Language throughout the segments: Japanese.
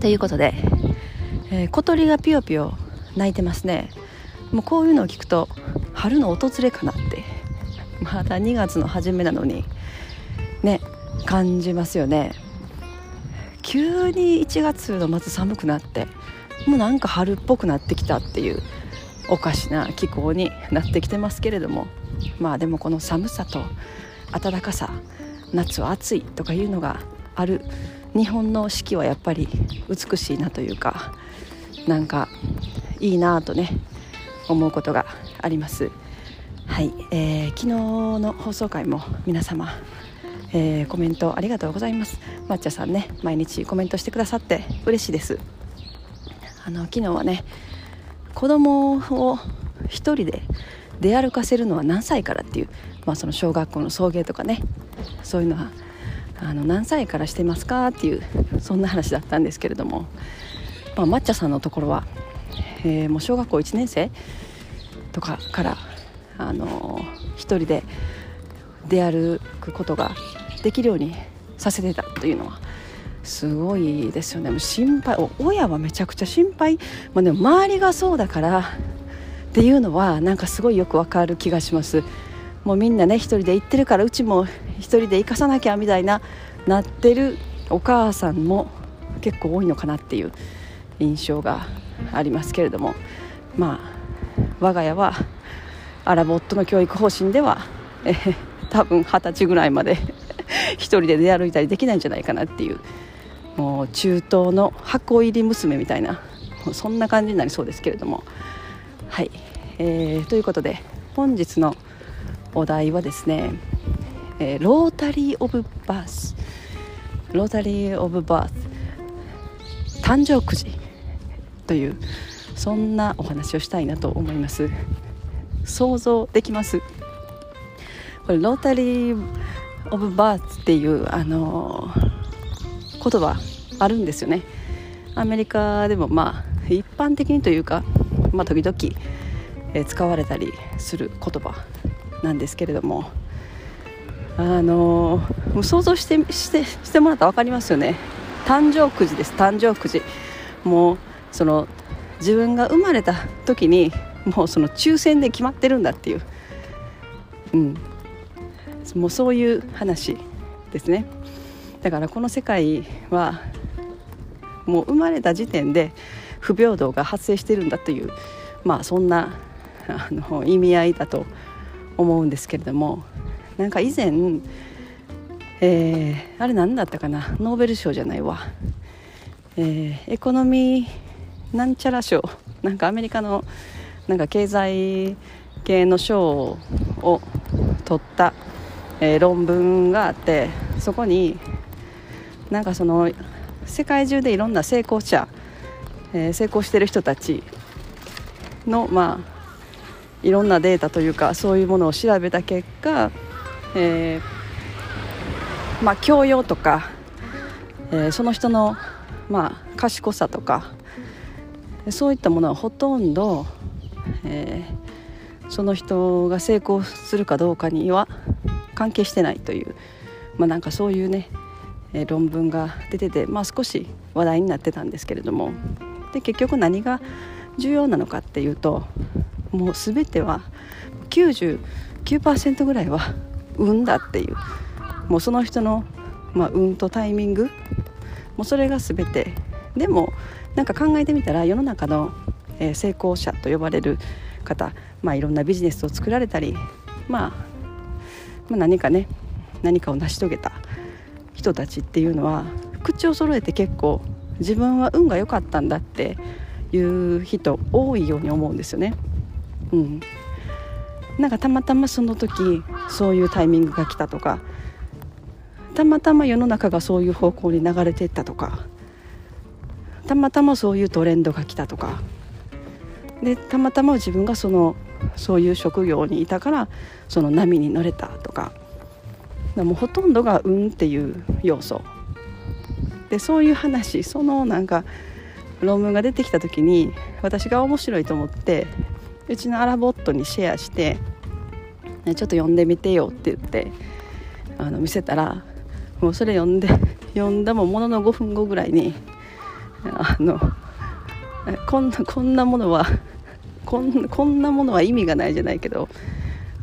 ということで、えー、小鳥がピヨピヨ鳴いてますね。もうこういうのを聞くと春の訪れかなってまだ2月の初めなのにね感じますよね。急に1月の末寒くなってもうなんか春っぽくなってきたっていうおかしな気候になってきてますけれどもまあでもこの寒さと暖かさ夏は暑いとかいうのがある日本の四季はやっぱり美しいなというかなんかいいなとね思うことがあります。はい、えー、昨日の放送回も皆様、えー、コメントありがとうございます。抹茶さんね毎日コメントしてくださって嬉しいです。あの昨日はね子供を一人で出歩かせるのは何歳からっていう、まあ、その小学校の送迎とかねそういうのはあの何歳からしてますか？っていうそんな話だったんですけれども、まあ、抹茶さんのところは、えー、もう小学校1年生とかからあの一人で出歩くことができるようにさせてたというのはすごいですよね。心配親はめちゃくちゃ心配、まあ、でも周りがそうだからっていうのはなんかすごいよくわかる気がします。もうみんなね一人で行ってるからうちも一人で行かさなきゃみたいななってるお母さんも結構多いのかなっていう印象がありますけれども。まあ我が家はアラブ夫の教育方針では、えー、多分二十歳ぐらいまで一人で出歩いたりできないんじゃないかなっていうもう中東の箱入り娘みたいなそんな感じになりそうですけれども。はい、えー、ということで本日のお題はですね、えー、 lottery of birth。lottery of birth。誕生くじ。というそんなお話をしたいなと思います。想像できます？これ lottery・オブ・バーツっていうあの言葉あるんですよね。アメリカでもまあ一般的にというか、まあ、時々、え使われたりする言葉。なんですけれどもあのもう想像してしてしてもらったら分かりますよね。誕生くじです。誕生くじ。もうその自分が生まれた時にもうその抽選で決まってるんだっていう、うん、もうそういう話ですね。だからこの世界はもう生まれた時点で不平等が発生してるんだというまあそんなあの意味合いだと思うんですけれどもなんか以前、えー、あれ何だったかなノーベル賞じゃないわ、えー、エコノミーなんちゃら賞なんかアメリカのなんか経済系の賞を取った、えー、論文があってそこになんかその世界中でいろんな成功者、えー、成功してる人たちのまあいろんなデータというかそういうものを調べた結果、えー、まあ、教養とか、えー、その人の、まあ、賢さとかそういったものはほとんど、えー、その人が成功するかどうかには関係してないという、まあ、なんかそういうね、え論文が出てて、まあ、少し話題になってたんですけれどもで結局何が重要なのかっていうともう全ては99%ぐらいは運だっていう。もうその人の、まあ、運とタイミング。もうそれが全て。でもなんか考えてみたら世の中の、えー、成功者と呼ばれる方、まあ、いろんなビジネスを作られたり、まあ、まあ何かね何かを成し遂げた人たちっていうのは口を揃えて結構自分は運が良かったんだっていう人多いように思うんですよね。うん、なんかたまたまその時そういうタイミングが来たとかたまたま世の中がそういう方向に流れていったとかたまたまそういうトレンドが来たとかでたまたま自分がそのそういう職業にいたからその波に乗れたとかもうほとんどが運っていう要素。でそういう話そのなんか論文が出てきた時に私が面白いと思ってうちのアラボットにシェアして「ちょっと読んでみてよ」って言ってあの見せたらもうそれ読んで 読んだもものの5分後ぐらいにあのこんなこんなものは こんこんなものは意味がないじゃないけど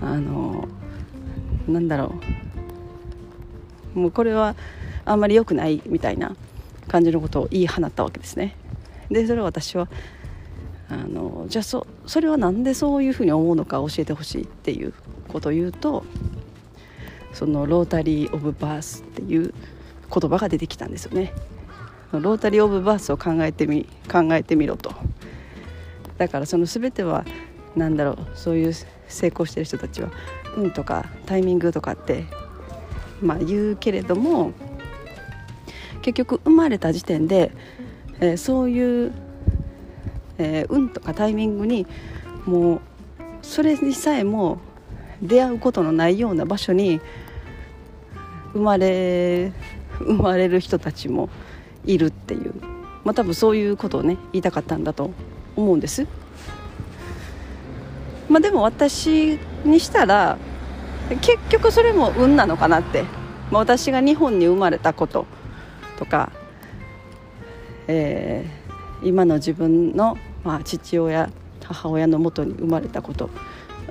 あのなんだろうもうこれはあんまり良くないみたいな感じのことを言い放ったわけですね。でそれを私はあのじゃあそそれは何でそういうふうに思うのか教えてほしいっていうことを言うとそのロータリー・オブ・バースっていう言葉が出てきたんですよね。ロータリー・オブ・バースを考えてみ考えてみろとだからその全ては何だろうそういう成功してる人たちは運とかタイミングとかってまあ言うけれども結局生まれた時点で、えー、そういう、えー、運とかタイミングにもうそれにさえも出会うことのないような場所に生まれ生まれる人たちもいるっていう、まあ、多分そういうことをね言いたかったんだと思うんです。まあ、でも私にしたら結局それも運なのかなって、まあ、私が日本に生まれたこととか、えー、今の自分の、まあ、父親母親のもとに生まれたこと。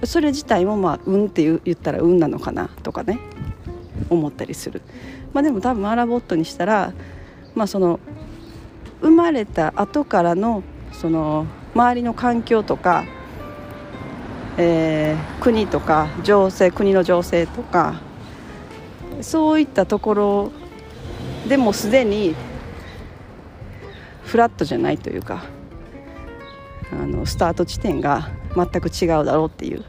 それ自体もまあ運って言ったら運なのかなとかね思ったりする、まあ、でも多分アラボットにしたら、まあ、その生まれた後からのその周りの環境とか、えー、国とか情勢国の情勢とかそういったところでもすでにフラットじゃないというかあのスタート地点が全く違うだろうっていう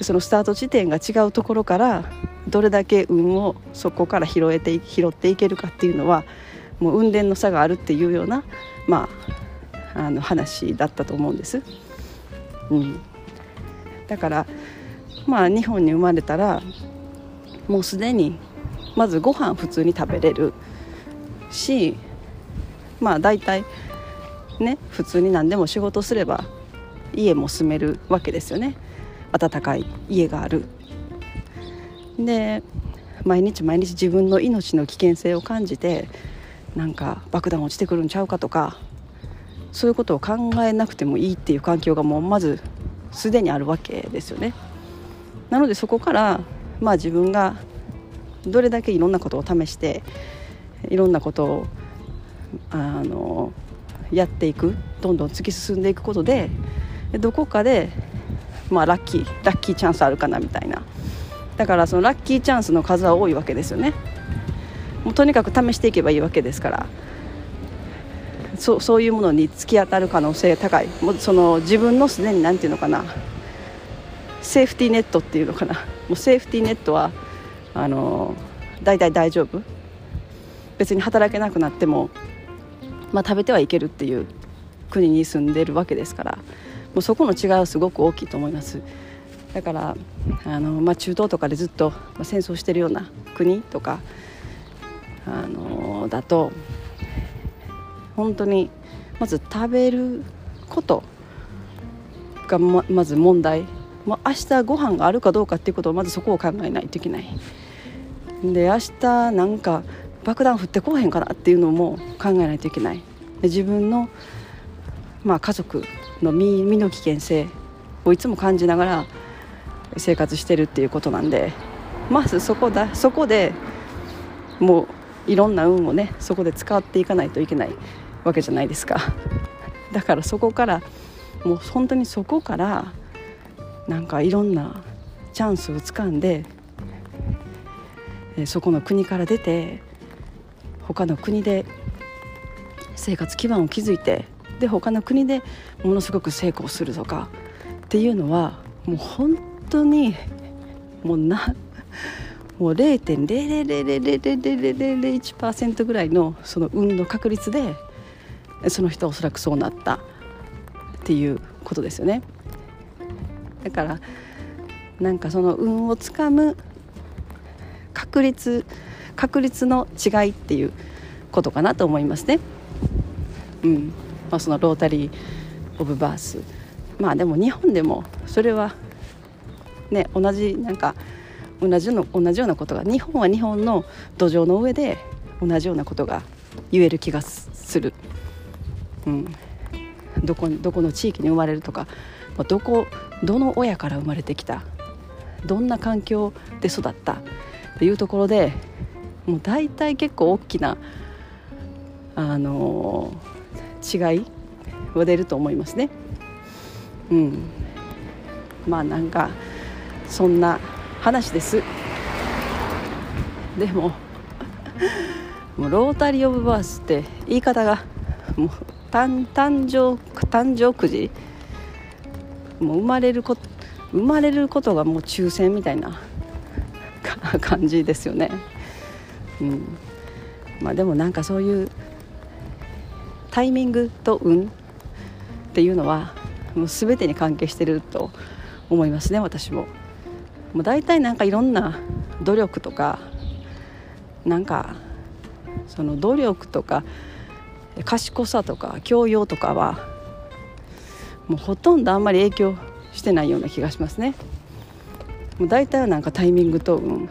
そのスタート地点が違うところからどれだけ運をそこから拾えて拾っていけるかっていうのはもう運転の差があるっていうような、まあ、あの話だったと思うんです。うん、だからまあ日本に生まれたらもうすでにまずご飯普通に食べれるしまあ大体ね普通に何でも仕事すれば家も住めるわけですよね暖かい家があるで毎日毎日自分の命の危険性を感じてなんか爆弾落ちてくるんちゃうかとかそういうことを考えなくてもいいっていう環境がもうまずすでにあるわけですよね。なのでそこからまあ自分がどれだけいろんなことを試していろんなことをあのやっていくどんどん突き進んでいくことでどこかで、まあ、ラッキーラッキーチャンスあるかなみたいな。だからそのラッキーチャンスの数は多いわけですよね。もうとにかく試していけばいいわけですから。そそういうものに突き当たる可能性高い。もうその自分のすでに何て言うのかな。セーフティーネットっていうのかな。もうセーフティーネットはあの大体大丈夫。別に働けなくなっても、まあ、食べてはいけるっていう国に住んでるわけですからもうそこの違いはすごく大きいと思います。だからあの、まあ、中東とかでずっと戦争してるような国とかあのだと本当にまず食べることがままず問題、まあ、明日ご飯があるかどうかっていうことをまずそこを考えないといけない。で明日なんか爆弾降ってこうへんかなっていうのも考えないといけない。で自分の、まあ、家族の身身の危険性をいつも感じながら生活してるっていうことなんでまずそこだそこでもういろんな運をねそこで使っていかないといけないわけじゃないですか。だからそこからもう本当にそこからなんかいろんなチャンスをつかんでそこの国から出て他の国で生活基盤を築いてで他の国でものすごく成功するとかっていうのはもう本当にもうなもう0.0000001%ぐらいのその運の確率でその人はおそらくそうなったっていうことですよね。だからなんかその運をつかむ確率確率の違いっていうことかなと思いますね。うんまあ、そのロータリー・オブ・バースまあでも日本でもそれはね同じなんか同じの同じようなことが日本は日本の土壌の上で同じようなことが言える気がする。うん、どこどこの地域に生まれるとかどこどの親から生まれてきたどんな環境で育ったっていうところでもう大体結構大きな、あの、違いは出ると思いますね。うん、まあなんかそんな話です。でも もうロータリー・オブ・バースって言い方がもう誕生誕生くじもう生まれるこ生まれることがもう抽選みたいな感じですよね。うんまあ、でもなんかそういうタイミングと運っていうのはもう全てに関係してると思いますね私も。もう大体なんかいろんな努力とかなんかその努力とか賢さとか教養とかはもうほとんどあんまり影響してないような気がしますね。もう大体はなんかタイミングと、うん、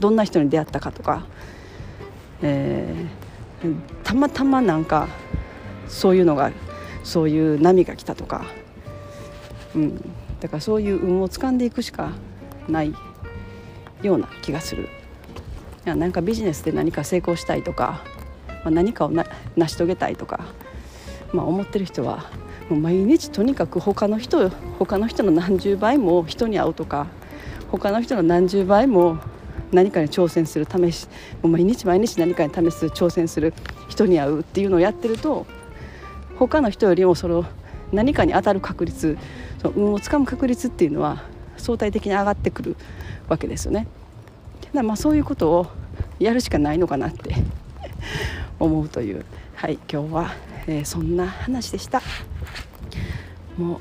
どんな人に出会ったかとか、えー、たまたまなんかそういうのがそういう波が来たとか、うん、だからそういう運を掴んでいくしかないような気がする。いやなんかビジネスで何か成功したいとか、まあ、何かを成し遂げたいとか、まあ、思ってる人はもう毎日とにかく他の人他の人の何十倍も人に会うとか他の人の何十倍も何かに挑戦する試しもう毎日毎日何かに試す挑戦する人に会うっていうのをやってると他の人よりもその何かに当たる確率その運をつかむ確率っていうのは相対的に上がってくるわけですよね。だまあそういうことをやるしかないのかなって 思うというはい今日は、えー、そんな話でした。もう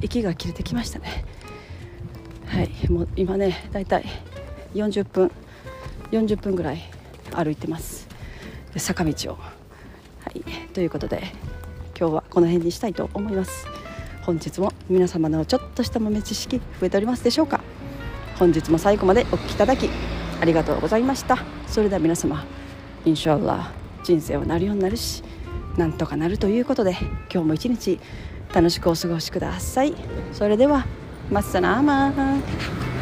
息が切れてきましたねはいもう今ねだいたい40分40分ぐらい歩いてます。坂道を。はい。ということで今日はこの辺にしたいと思います。本日も皆様のちょっとした豆知識増えておりますでしょうか。本日も最後までお聴きいただきありがとうございました。それでは皆様インシャアラ人生はなるようになるしなんとかなるということで今日も一日楽しくお過ごしください。それではマッサナーマン。